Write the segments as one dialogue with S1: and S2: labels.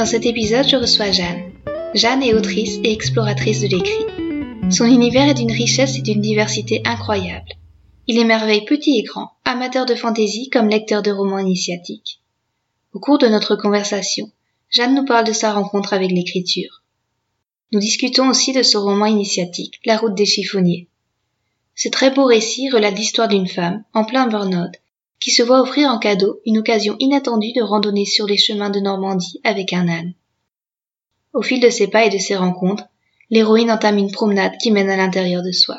S1: Dans cet épisode, je reçois Jeanne. Jeanne est autrice et exploratrice de l'écrit. Son univers est d'une richesse et d'une diversité incroyable. Il émerveille petit et grand, amateur de fantaisie comme lecteur de romans initiatiques. Au cours de notre conversation, Jeanne nous parle de sa rencontre avec l'écriture. Nous discutons aussi de son roman initiatique, La route des chiffonniers. Ce très beau récit relate l'histoire d'une femme, en plein burn qui se voit offrir en cadeau une occasion inattendue de randonner sur les chemins de Normandie avec un âne. Au fil de ses pas et de ses rencontres, l'héroïne entame une promenade qui mène à l'intérieur de soi.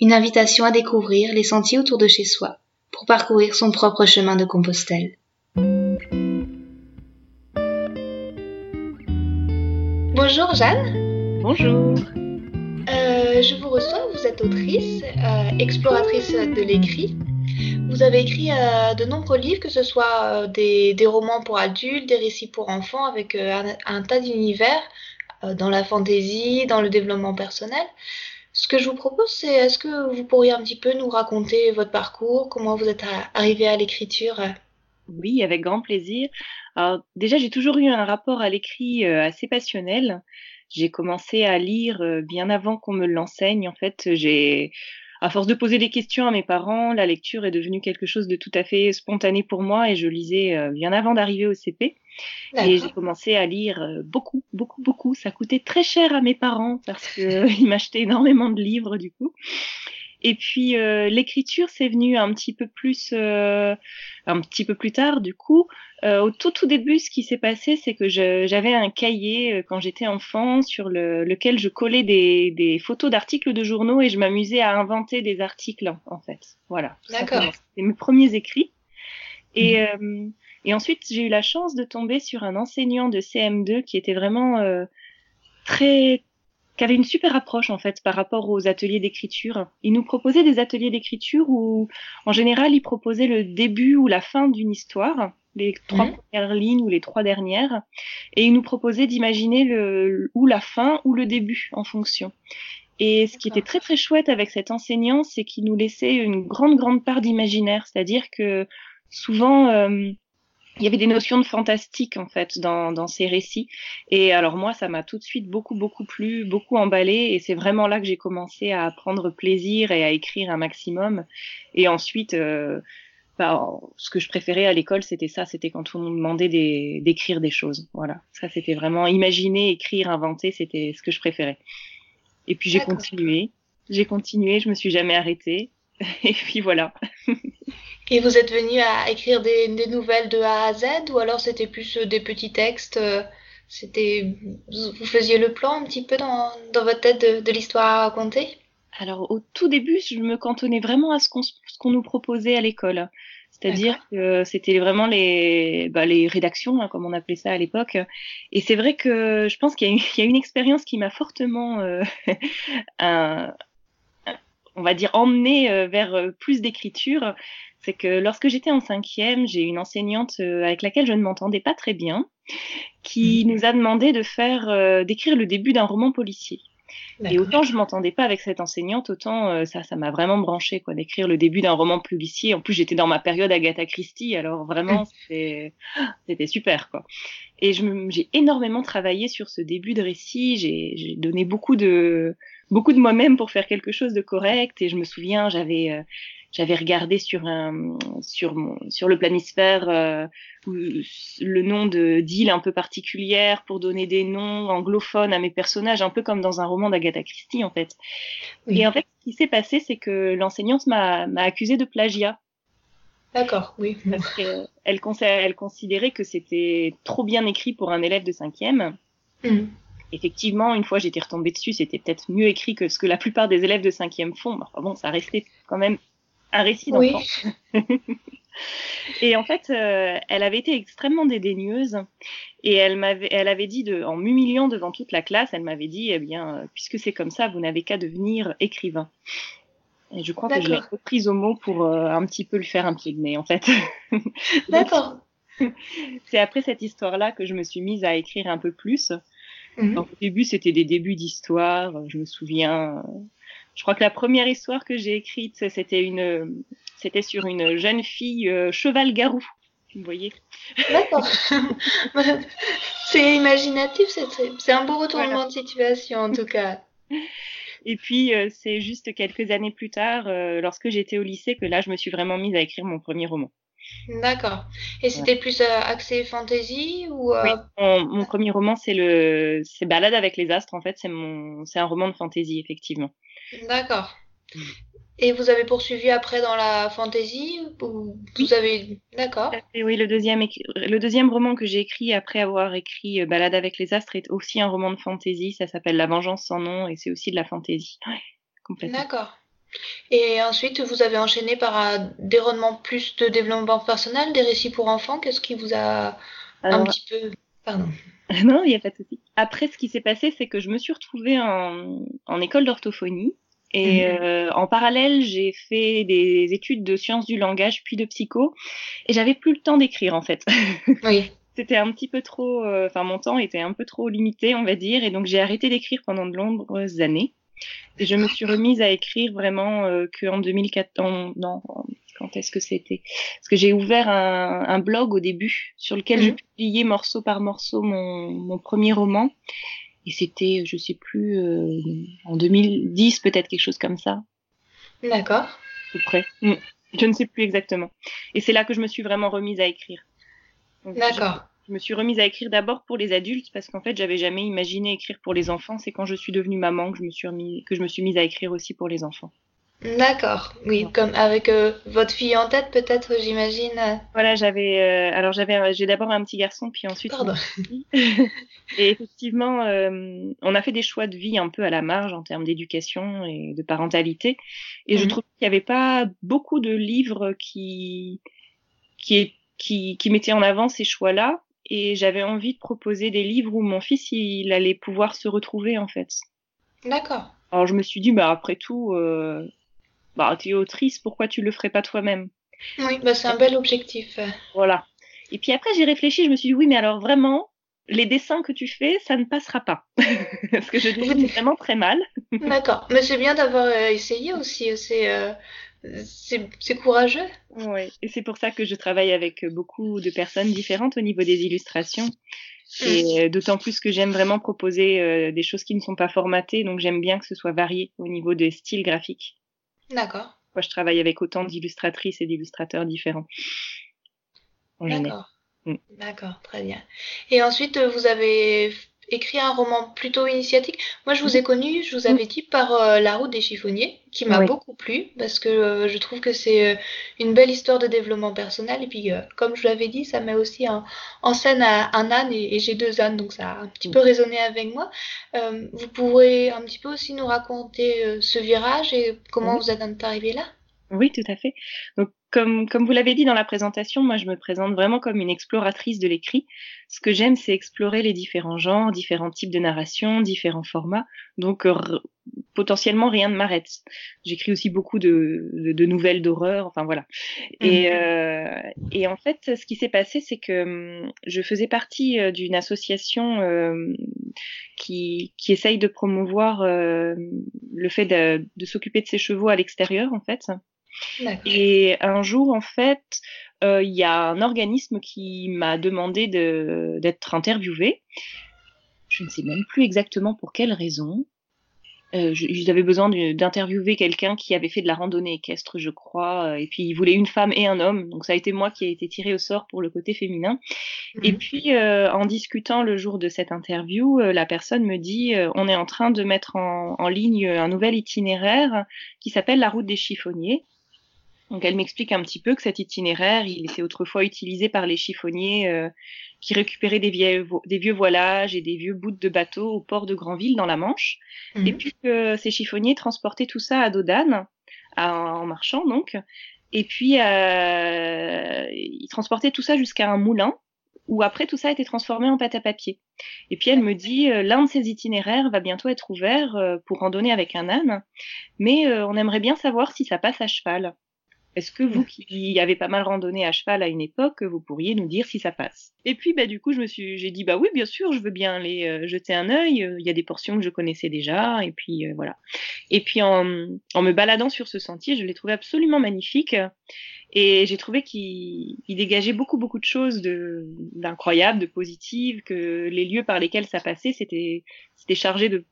S1: Une invitation à découvrir les sentiers autour de chez soi pour parcourir son propre chemin de Compostelle. Bonjour Jeanne.
S2: Bonjour.
S1: Euh, je vous reçois, vous êtes autrice, euh, exploratrice de l'écrit. Vous avez écrit euh, de nombreux livres, que ce soit des, romans pour adultes, des récits pour enfants, avec un, tas d'univers dans la fantaisie, dans le développement personnel. Ce que je vous propose, c'est est-ce que vous pourriez un petit peu nous raconter votre parcours, comment vous êtes arrivé à l'écriture
S2: Oui, avec grand plaisir. Alors, déjà, j'ai toujours eu un rapport à l'écrit assez passionnel. J'ai commencé à lire bien avant qu'on me l'enseigne. En fait, j'ai, à force de poser des questions à mes parents, la lecture est devenue quelque chose de tout à fait spontané pour moi et je lisais bien avant d'arriver au CP. Et j'ai commencé à lire beaucoup, beaucoup, beaucoup. Ça coûtait très cher à mes parents parce qu'ils m'achetaient énormément de livres du coup. Et puis euh, l'écriture, c'est venu un petit peu plus, euh, un petit peu plus tard du coup. Euh, au tout tout début, ce qui s'est passé, c'est que j'avais un cahier euh, quand j'étais enfant sur le, lequel je collais des, des photos d'articles de journaux et je m'amusais à inventer des articles en fait. Voilà.
S1: D'accord.
S2: C'était mes premiers écrits. Et, mmh. euh, et ensuite, j'ai eu la chance de tomber sur un enseignant de CM2 qui était vraiment euh, très qui avait une super approche en fait par rapport aux ateliers d'écriture. Il nous proposait des ateliers d'écriture où, en général, il proposait le début ou la fin d'une histoire, les trois mmh. premières lignes ou les trois dernières, et il nous proposait d'imaginer le ou la fin ou le début en fonction. Et ce qui était très très chouette avec cet enseignant, c'est qu'il nous laissait une grande grande part d'imaginaire, c'est-à-dire que souvent euh, il y avait des notions de fantastique en fait dans, dans ces récits. Et alors moi, ça m'a tout de suite beaucoup beaucoup plu, beaucoup emballé. Et c'est vraiment là que j'ai commencé à prendre plaisir et à écrire un maximum. Et ensuite, euh, bah, ce que je préférais à l'école, c'était ça, c'était quand on nous demandait d'écrire des, choses. Voilà, ça c'était vraiment imaginer, écrire, inventer, c'était ce que je préférais. Et puis j'ai continué, j'ai continué, je me suis jamais arrêtée. Et puis voilà.
S1: Et vous êtes venu à écrire des, nouvelles de A à Z ou alors c'était plus euh, des petits textes euh, C'était vous faisiez le plan un petit peu dans, dans votre tête de, de l'histoire à raconter?
S2: Alors au tout début, je me cantonnais vraiment à ce qu'on nous proposait à l'école. C'est-à-dire que c'était vraiment les, bah, les rédactions, hein, comme on appelait ça à l'époque. Et c'est vrai que je pense qu'il y, y, a une expérience qui m'a fortement, euh, un, on va dire, emmené vers plus d'écriture c'est que lorsque j'étais en cinquième, j'ai une enseignante euh, avec laquelle je ne m'entendais pas très bien, qui mhm. nous a demandé de faire, euh, d'écrire le début d'un roman policier. Et autant je m'entendais pas avec cette enseignante, autant euh, ça, ça m'a vraiment branché, quoi, d'écrire le début d'un roman policier. En plus, j'étais dans ma période Agatha Christie, alors vraiment, c'était, c'était super, quoi. Et j'ai énormément travaillé sur ce début de récit. J'ai donné beaucoup de, beaucoup de moi-même pour faire quelque chose de correct. Et je me souviens, j'avais, j'avais regardé sur un sur mon sur le planisphère euh, le nom de d'îles un peu particulières pour donner des noms anglophones à mes personnages un peu comme dans un roman d'Agatha Christie en fait et en fait ce qui s'est passé c'est que l'enseignante m'a m'a accusé de plagiat
S1: D'accord, oui.
S2: Parce qu'elle elle considérait que c'était trop bien écrit pour un élève de cinquième. Mmh. Effectivement, une fois j'étais retombée dessus, c'était peut-être mieux écrit que ce que la plupart des élèves de cinquième font. Enfin bon, ça restait quand même un récit d'enfant. Et en fait, euh, elle avait été extrêmement dédaigneuse et elle m'avait, elle avait dit, de, en m'humiliant devant toute la classe, elle m'avait dit, eh bien, euh, puisque c'est comme ça, vous n'avez qu'à devenir écrivain. Et je crois que je l'ai reprise au mot pour euh, un petit peu le faire un pied de nez, en fait.
S1: D'accord.
S2: c'est après cette histoire-là que je me suis mise à écrire un peu plus. Mhm. au début, c'était des débuts d'histoire. Je me souviens. Je crois que la première histoire que j'ai écrite, c'était une, c'était sur une jeune fille euh, cheval-garou. Vous voyez
S1: D'accord. c'est imaginatif, c'est un beau retournement de situation en tout cas.
S2: Et puis, euh, c'est juste quelques années plus tard, euh, lorsque j'étais au lycée, que là, je me suis vraiment mise à écrire mon premier roman.
S1: D'accord. Et c'était plus axé fantasy ou
S2: oui, mon, premier roman, c'est le, c'est Balade avec les astres. En fait, c'est mon, c'est un roman de fantasy, effectivement.
S1: D'accord. Mm. Et vous avez poursuivi après dans la fantasy ou vous avez d'accord
S2: Oui, le deuxième le deuxième roman que j'ai écrit après avoir écrit euh, Balade avec les astres est aussi un roman de fantasy. Ça s'appelle La vengeance sans nom et c'est aussi de la fantasy. Ouais,
S1: complètement. D'accord. Et ensuite, vous avez enchaîné par des romans plus de développement personnel, des récits pour enfants. Qu'est-ce qui vous a un petit peu pardon
S2: Non, il n'y a pas de souci. Après, ce qui s'est passé, c'est que je me suis retrouvée en, en école d'orthophonie et mhm. euh, en parallèle, j'ai fait des études de sciences du langage puis de psycho. Et j'avais plus le temps d'écrire en fait.
S1: Oui.
S2: C'était un petit peu trop, euh, enfin mon temps était un peu trop limité, on va dire, et donc j'ai arrêté d'écrire pendant de nombreuses années. Et je me suis remise à écrire vraiment euh, qu'en 2014. Non, quand est-ce que c'était? Parce que j'ai ouvert un, un, blog au début sur lequel je mhm. publiais morceau par morceau mon, mon premier roman. Et c'était, je sais plus, euh, en 2010 peut-être quelque chose comme ça.
S1: D'accord. À
S2: peu près. Mm. Je ne sais plus exactement. Et c'est là que je me suis vraiment remise à écrire.
S1: D'accord.
S2: Je, me suis remise à écrire d'abord pour les adultes parce qu'en fait j'avais jamais imaginé écrire pour les enfants. C'est quand je suis devenue maman que je me suis remis, que je me suis mise à écrire aussi pour les enfants.
S1: D'accord, oui, comme avec euh, votre fille en tête peut-être, j'imagine.
S2: Voilà, j'avais, euh, alors j'avais, j'ai d'abord un petit garçon, puis ensuite.
S1: Pardon.
S2: et effectivement, euh, on a fait des choix de vie un peu à la marge en termes d'éducation et de parentalité, et je mhm. trouve qu'il n'y avait pas beaucoup de livres qui, qui, qui, qui mettaient en avant ces choix-là, et j'avais envie de proposer des livres où mon fils il allait pouvoir se retrouver en fait.
S1: D'accord.
S2: Alors je me suis dit, bah après tout bah, tu es autrice, pourquoi tu le ferais pas toi-même?
S1: Oui, bah, c'est un bel objectif.
S2: Voilà. Et puis après, j'ai réfléchi, je me suis dit, oui, mais alors vraiment, les dessins que tu fais, ça ne passera pas. Parce que je dessine vraiment très mal.
S1: D'accord. Mais c'est bien d'avoir euh, essayé aussi. Euh, c'est courageux.
S2: Oui, et c'est pour ça que je travaille avec beaucoup de personnes différentes au niveau des illustrations. Et mm. d'autant plus que j'aime vraiment proposer euh, des choses qui ne sont pas formatées, donc j'aime bien que ce soit varié au niveau des styles graphiques.
S1: D'accord.
S2: Moi, je travaille avec autant d'illustratrices et d'illustrateurs différents.
S1: D'accord. Mm. D'accord, très bien. Et ensuite, euh, vous avez écrit un roman plutôt initiatique. Moi, je vous ai connu, je vous avais dit, par euh, La route des chiffonniers, qui m'a beaucoup plu, parce que euh, je trouve que c'est euh, une belle histoire de développement personnel. Et puis, comme je l'avais dit, ça met aussi en, scène un âne, et, j'ai deux ânes, donc ça a un petit peu résonné avec moi. vous pourrez un petit peu aussi nous raconter ce virage et comment vous êtes arrivé là?
S2: Oui, tout à fait. Donc, comme, comme vous l'avez dit dans la présentation, moi, je me présente vraiment comme une exploratrice de l'écrit. Ce que j'aime, c'est explorer les différents genres, différents types de narration, différents formats. Donc, potentiellement, rien ne m'arrête. J'écris aussi beaucoup de, de, nouvelles d'horreur, enfin voilà. Et, mmh. euh, et en fait, ce qui s'est passé, c'est que hum, je faisais partie euh, d'une association euh, qui, qui essaye de promouvoir euh, le fait de, de s'occuper de ses chevaux à l'extérieur, en fait. Et un jour, en fait, euh, il y a un organisme qui m'a demandé d'être interviewé. Je ne sais même plus exactement pour quelle raison. Euh, avaient besoin d'interviewer quelqu'un qui avait fait de la randonnée équestre, je crois, et puis ils voulaient une femme et un homme. Donc ça a été moi qui ai été tirée au sort pour le côté féminin. Et mhm. puis euh, en discutant le jour de cette interview, euh, la personne me dit on est en train de mettre en, en ligne un nouvel itinéraire qui s'appelle la route des chiffonniers. Donc elle m'explique un petit peu que cet itinéraire, il était autrefois utilisé par les chiffonniers euh, qui récupéraient des vieux, des vieux voilages et des vieux bouts de bateaux au port de Granville dans la Manche. Mhm. Et puis que ces chiffonniers transportaient tout ça à Dodane, en marchant donc. Et puis, euh, il transportait tout ça jusqu'à un moulin où après tout ça a été transformé en pâte à papier. Et puis elle me dit, euh, l'un de ces itinéraires va bientôt être ouvert euh, pour randonner avec un âne, mais euh, on aimerait bien savoir si ça passe à cheval. Est-ce que vous qui avez pas mal randonné à cheval à une époque, vous pourriez nous dire si ça passe? Et puis bah du coup je me suis, j'ai dit bah oui bien sûr, je veux bien aller euh, jeter un œil. Il y a des portions que je connaissais déjà et puis euh, voilà. Et puis en, en, me baladant sur ce sentier, je l'ai trouvé absolument magnifique et j'ai trouvé qu'il dégageait beaucoup beaucoup de choses de d'incroyables, de positives, que les lieux par lesquels ça passait c'était c'était chargé de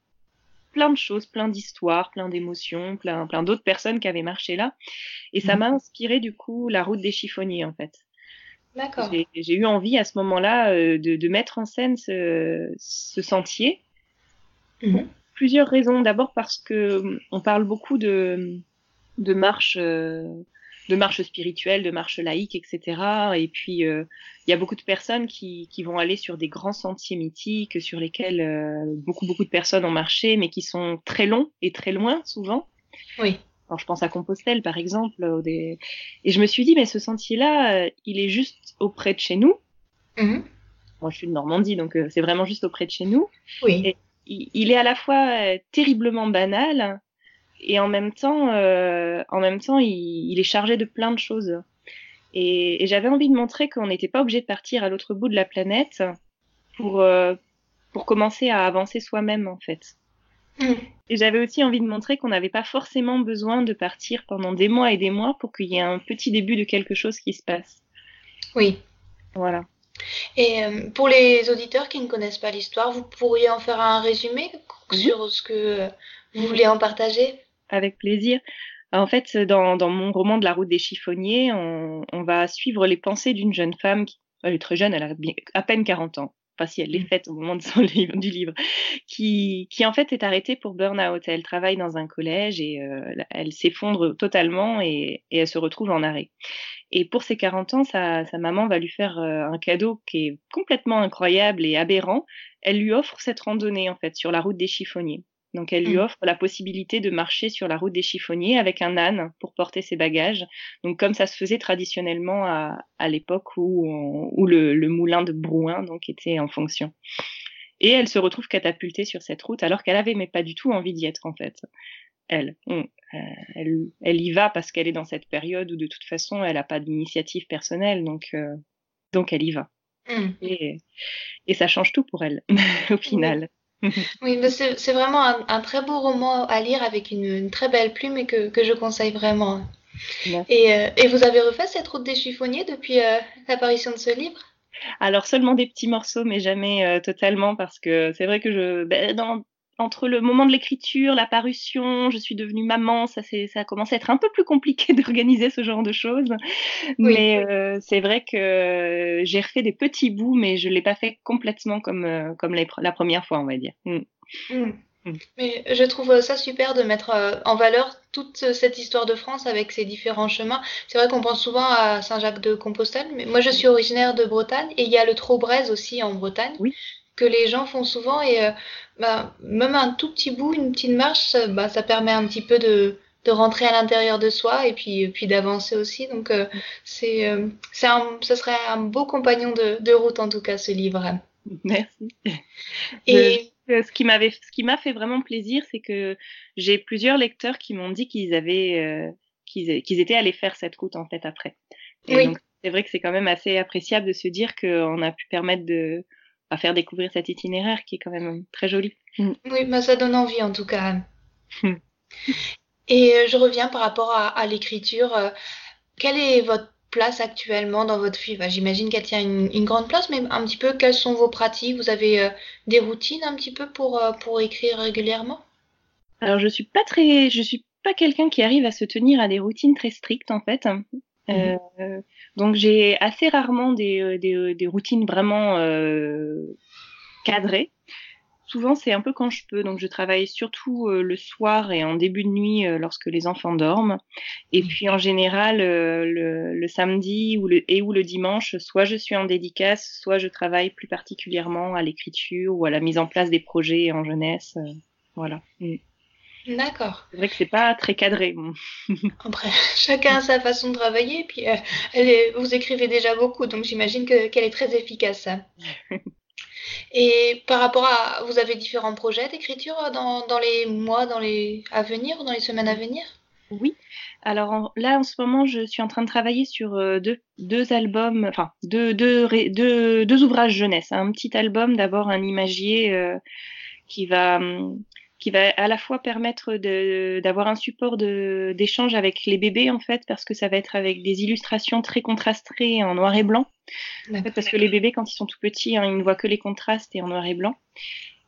S2: plein de choses, plein d'histoires, plein d'émotions, plein, plein d'autres personnes qui avaient marché là. Et ça m'a inspiré du coup la route des chiffonniers en fait.
S1: D'accord.
S2: J'ai eu envie à ce moment-là euh, de, de, mettre en scène ce, ce sentier. Mmh. Plusieurs raisons. D'abord parce que on parle beaucoup de, de marches. Euh, de marche spirituelle, de marche laïque, etc. Et puis, euh, il y a beaucoup de personnes qui, qui, vont aller sur des grands sentiers mythiques sur lesquels euh, beaucoup, beaucoup de personnes ont marché, mais qui sont très longs et très loin, souvent.
S1: Oui.
S2: Alors, je pense à Compostelle, par exemple. Des... Et je me suis dit, mais ce sentier-là, euh, il est juste auprès de chez nous.
S1: Mmh.
S2: Moi, je suis de Normandie, donc euh, c'est vraiment juste auprès de chez nous.
S1: Oui.
S2: Et il, il est à la fois euh, terriblement banal, et en même temps, euh, en même temps, il, il, est chargé de plein de choses. Et, et j'avais envie de montrer qu'on n'était pas obligé de partir à l'autre bout de la planète pour euh, pour commencer à avancer soi-même en fait.
S1: Mmh.
S2: Et j'avais aussi envie de montrer qu'on n'avait pas forcément besoin de partir pendant des mois et des mois pour qu'il y ait un petit début de quelque chose qui se passe.
S1: Oui.
S2: Voilà.
S1: Et euh, pour les auditeurs qui ne connaissent pas l'histoire, vous pourriez en faire un résumé mmh. sur ce que vous voulez en partager?
S2: Avec plaisir. En fait, dans, dans, mon roman de la route des chiffonniers, on, on va suivre les pensées d'une jeune femme qui elle est très jeune, elle a à peine 40 ans. Enfin, si elle l'est faite au moment de son livre, du livre, qui, qui en fait est arrêtée pour burn-out. Elle travaille dans un collège et euh, elle s'effondre totalement et, et, elle se retrouve en arrêt. Et pour ses 40 ans, sa, sa maman va lui faire euh, un cadeau qui est complètement incroyable et aberrant. Elle lui offre cette randonnée en fait sur la route des chiffonniers. Donc elle lui
S1: Mmh.
S2: offre la possibilité de marcher sur la route des chiffonniers avec un âne pour porter ses bagages. Donc comme ça se faisait traditionnellement à, à l'époque où, on- où le, le moulin de Brouin donc était en fonction. Et elle se retrouve catapultée sur cette route alors qu'elle avait mais pas du tout envie d'y être en fait. Elle, on- euh, elle, elle y va parce qu'elle est dans cette période où de toute façon elle n'a pas d'initiative personnelle donc euh, donc elle y va.
S1: Mmh.
S2: Et, et ça change tout pour elle au final.
S1: Oui, mais c'est vraiment un, un très beau roman à lire avec une, une très belle plume et que, que je conseille vraiment. Et, euh, et vous avez refait cette route des chiffonniers depuis euh, l'apparition de ce livre?
S2: Alors seulement des petits morceaux, mais jamais euh, totalement, parce que c'est vrai que je, ben, dans, entre le moment de l'écriture, la parution, je suis devenue maman, ça c'est, ça commence à être un peu plus compliqué d'organiser ce genre de choses.
S1: Oui.
S2: Mais euh, c'est vrai que j'ai refait des petits bouts, mais je l'ai pas fait complètement comme euh, comme la première fois, on va dire. Mm.
S1: Mm.
S2: Mm.
S1: Mais je trouve ça super de mettre euh, en valeur toute cette histoire de France avec ses différents chemins. C'est vrai qu'on pense souvent à Saint-Jacques-de-Compostelle, mais moi je suis originaire de Bretagne et il y a le Trau-Braise aussi en Bretagne
S2: Oui.
S1: Que les gens font souvent et euh, bah, même un tout petit bout, une petite marche, ça, bah, ça permet un petit peu de, de rentrer à l'intérieur de soi et puis, et puis d'avancer aussi. Donc euh, c'est, euh, c'est un, ce serait un beau compagnon de, de route en tout cas ce livre.
S2: Merci.
S1: Et
S2: Euh, ce qui m'avait, ce qui m'a fait vraiment plaisir, c'est que j'ai plusieurs lecteurs qui m'ont dit qu'ils avaient, euh, qu'ils, qu'ils étaient allés faire cette route en fait après. Et
S1: Oui.
S2: donc c'est vrai que c'est quand même assez appréciable de se dire qu'on a pu permettre de à faire découvrir cet itinéraire qui est quand même très joli.
S1: Oui, bah ça donne envie en tout cas.
S2: Hmm.
S1: Et euh, je reviens par rapport à, à l'écriture. euh, quelle est votre place actuellement dans votre vie? Bah, j'imagine qu'elle tient une, une grande place, mais un petit peu, quelles sont vos pratiques? Vous avez euh, des routines un petit peu pour, euh, pour écrire régulièrement?
S2: Alors je suis pas très, je suis pas quelqu'un qui arrive à se tenir à des routines très strictes en fait. Euh, donc j'ai assez rarement des, euh, des, euh, des routines vraiment euh, cadrées. Souvent c'est un peu quand je peux. Donc je travaille surtout euh, le soir et en début de nuit euh, lorsque les enfants dorment. Et puis en général euh, le, le samedi ou le, et ou le dimanche, soit je suis en dédicace, soit je travaille plus particulièrement à l'écriture ou à la mise en place des projets en jeunesse. voilà. Mm.
S1: D'accord.
S2: C'est vrai que c'est pas très cadré.
S1: Après, chacun a sa façon de travailler, puis euh, elle est, vous écrivez déjà beaucoup, donc j'imagine qu'elle est très efficace. Et par rapport à, vous avez différents projets d'écriture dans, dans, les mois, dans les à venir ou dans les semaines à venir?
S2: Oui. Alors là, en ce moment, je suis en train de travailler sur euh, deux, deux albums, enfin deux, deux, deux, deux ouvrages jeunesse. Un petit album, d'abord un imagier euh, qui va hum, qui va à la fois permettre d'avoir un support d'échange avec les bébés en fait parce que ça va être avec des illustrations très contrastées en noir et blanc. Parce que les bébés quand ils sont tout petits hein, ils ne voient que les contrastes et en noir et blanc.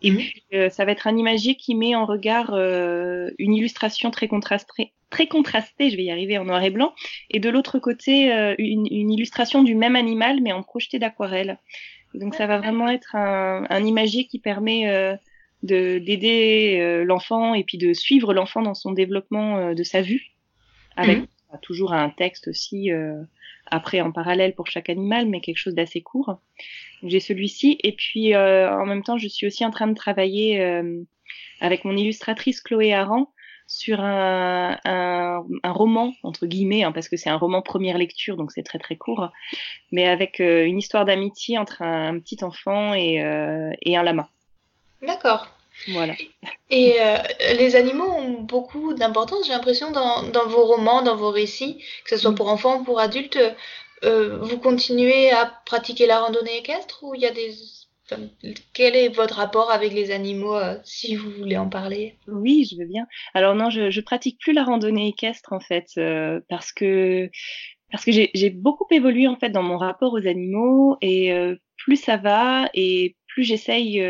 S2: Et mhm. puis euh, ça va être un imagier qui met en regard euh, une illustration très contrastée très contrastée je vais y arriver en noir et blanc. Et de l'autre côté euh, une, une, illustration du même animal mais en projeté d'aquarelle. Donc ça va vraiment être un, un imagier qui permet euh, d'aider euh, l'enfant et puis de suivre l'enfant dans son développement euh, de sa vue, avec mhm. toujours un texte aussi euh, après en parallèle pour chaque animal, mais quelque chose d'assez court. J'ai celui-ci et puis en même temps je suis aussi en train de travailler avec mon illustratrice Chloé Aran sur un, un, un, roman, entre guillemets, hein, parce que c'est un roman première lecture, donc c'est très très court, mais avec une histoire d'amitié entre un, petit enfant et, euh, et un lama.
S1: D'accord.
S2: Voilà.
S1: Et euh, les animaux ont beaucoup d'importance, j'ai l'impression, dans, dans, vos romans, dans vos récits, que ce soit pour enfants ou pour adultes. Euh, vous continuez à pratiquer la randonnée équestre ou il y a des... Enfin, quel est votre rapport avec les animaux, euh, si vous voulez en parler?
S2: Oui, je veux bien. Alors non, je, je pratique plus la randonnée équestre en fait, euh, parce que parce que j'ai beaucoup évolué en fait dans mon rapport aux animaux et euh, plus ça va et plus j'essaye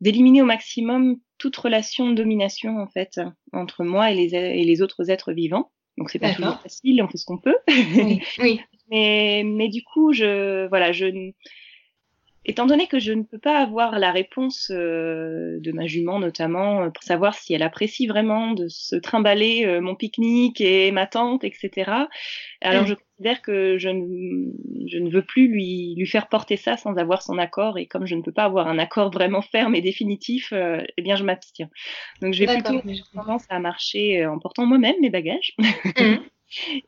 S2: d'éliminer au maximum toute relation de domination en fait entre moi et les, et les autres êtres vivants. Donc c'est pas toujours facile, on fait ce qu'on peut.
S1: Oui, oui.
S2: mais mais du coup, je voilà, je étant donné que je ne peux pas avoir la réponse euh, de ma jument notamment euh, pour savoir si elle apprécie vraiment de se trimballer euh, mon pique-nique et ma tente, etc. Alors mm. je considère que je ne, je ne veux plus lui, lui faire porter ça sans avoir son accord et comme je ne peux pas avoir un accord vraiment ferme et définitif, eh bien je m'abstiens. Donc je vais plutôt commencer à marcher en portant moi-même mes bagages. Mm.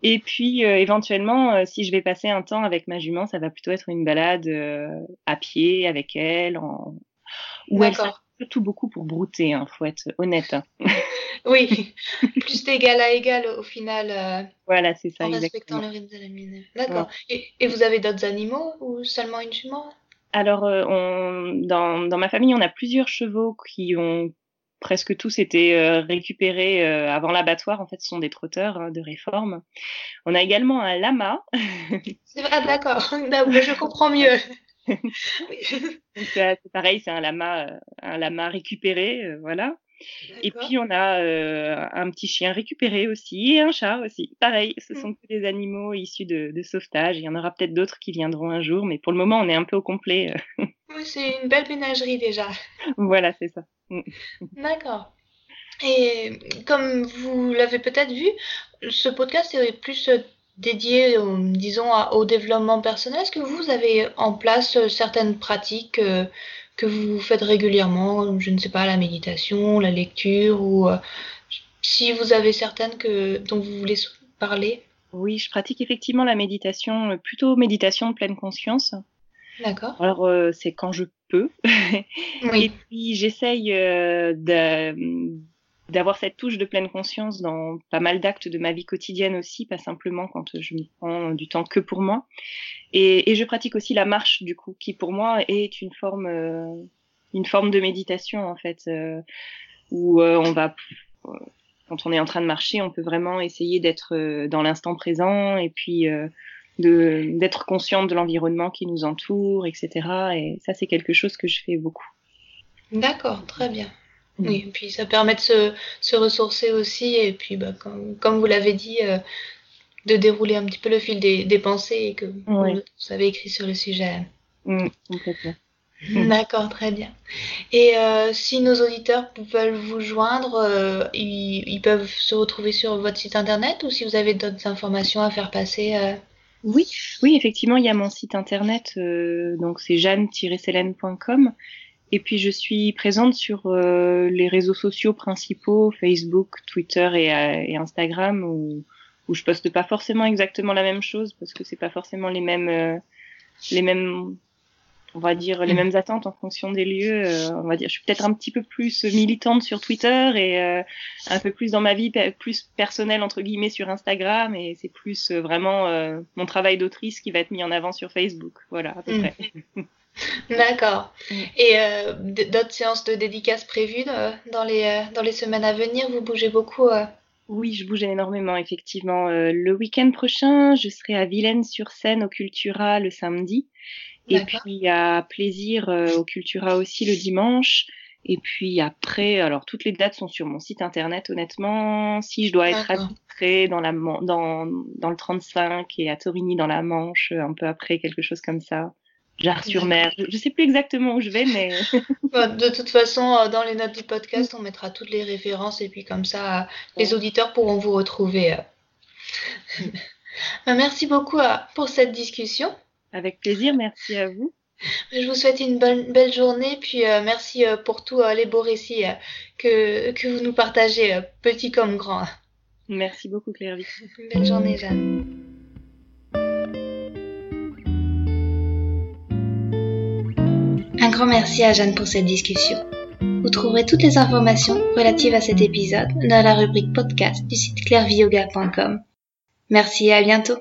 S2: Et puis euh, éventuellement, euh, si je vais passer un temps avec ma jument, ça va plutôt être une balade euh, à pied avec elle, en... où elle surtout beaucoup pour brouter, hein, faut être honnête. Hein.
S1: oui, plus d'égal à égal au final.
S2: voilà, c'est ça.
S1: En respectant le rythme de la mine. D'accord. Et, et, vous avez d'autres animaux ou seulement une jument?
S2: Alors, on, dans, dans ma famille, on a plusieurs chevaux qui ont presque tous étaient euh, récupérés euh, avant l'abattoir. En fait, ce sont des trotteurs hein, de réforme. On a également un lama.
S1: ah, d'accord. Je comprends mieux.
S2: c'est pareil, c'est un lama, euh, un lama récupéré, voilà. Et puis on a euh, un petit chien récupéré aussi et un chat aussi. Pareil, ce sont que des animaux issus de, de sauvetage. Il y en aura peut-être d'autres qui viendront un jour, mais pour le moment on est un peu au complet.
S1: oui, c'est une belle ménagerie déjà.
S2: Voilà, c'est ça.
S1: D'accord. Et comme vous l'avez peut-être vu, ce podcast est plus dédié, disons, au développement personnel. Est-ce que vous avez en place certaines pratiques euh, que vous faites régulièrement, je ne sais pas, la méditation, la lecture, ou euh, si vous avez certaines que, dont vous voulez parler
S2: Oui, je pratique effectivement la méditation, euh, plutôt méditation de pleine conscience.
S1: D'accord.
S2: Alors, euh, c'est quand je peux. oui. Et puis, j'essaye de d'avoir cette touche de pleine conscience dans pas mal d'actes de ma vie quotidienne aussi, pas simplement quand je me prends du temps que pour moi. Et, je pratique aussi la marche du coup, qui pour moi est une forme, euh, une forme de méditation en fait, euh, où euh, on va, quand on est en train de marcher, on peut vraiment essayer d'être dans l'instant présent et puis d'être consciente de l'environnement qui nous entoure, etc. Et ça, c'est quelque chose que je fais beaucoup.
S1: D'accord, très bien. Oui, et puis ça permet de se, se ressourcer aussi, et puis bah, comme, comme vous l'avez dit, euh, de dérouler un petit peu le fil des, des pensées et que vous, avez écrit sur le sujet.
S2: Mmh.
S1: D'accord, très bien. Et euh, si nos auditeurs veulent vous joindre, euh, ils, ils, peuvent se retrouver sur votre site internet ou si vous avez d'autres informations à faire passer.
S2: Oui, oui, effectivement, il y a mon site internet, donc c'est jeanne-célène.com Et puis je suis présente sur les réseaux sociaux principaux, Facebook, Twitter et, et Instagram, où, où je poste pas forcément exactement la même chose parce que c'est pas forcément les mêmes les mêmes on va dire les mm. mêmes attentes en fonction des lieux. Euh, on va dire, je suis peut-être un petit peu plus militante sur Twitter et euh, un peu plus dans ma vie plus personnelle entre guillemets sur Instagram et c'est plus euh, vraiment mon travail d'autrice qui va être mis en avant sur Facebook. Voilà à peu mm. près.
S1: D'accord. Mm. Et d'autres séances de dédicaces prévues dans les dans les semaines à venir? Vous bougez beaucoup
S2: oui, je bouge énormément, effectivement. le week-end prochain, je serai à Vilaine-sur-Seine au Cultura le samedi. Et puis a plaisir euh, au Cultura aussi le dimanche. Et puis après, alors toutes les dates sont sur mon site internet. Honnêtement, si je dois être attitrée dans la dans dans le 35 et à Torigny dans la Manche, un peu après quelque chose comme ça. Jarre sur mer. Je, sais plus exactement où je vais, mais.
S1: de toute façon, euh, dans les notes du podcast, on mettra toutes les références et puis comme ça, les auditeurs pourront vous retrouver. Euh. Merci beaucoup pour cette discussion.
S2: Avec plaisir, merci à vous.
S1: Je vous souhaite une bonne, belle journée, puis euh, merci euh, pour tous euh, les beaux récits que, que vous nous partagez, petits comme grands.
S2: Merci beaucoup, Claire.
S1: Belle journée, Jeanne. Un grand merci à Jeanne pour cette discussion. Vous trouverez toutes les informations relatives à cet épisode dans la rubrique podcast du site clairviyoga.com. Merci et à bientôt.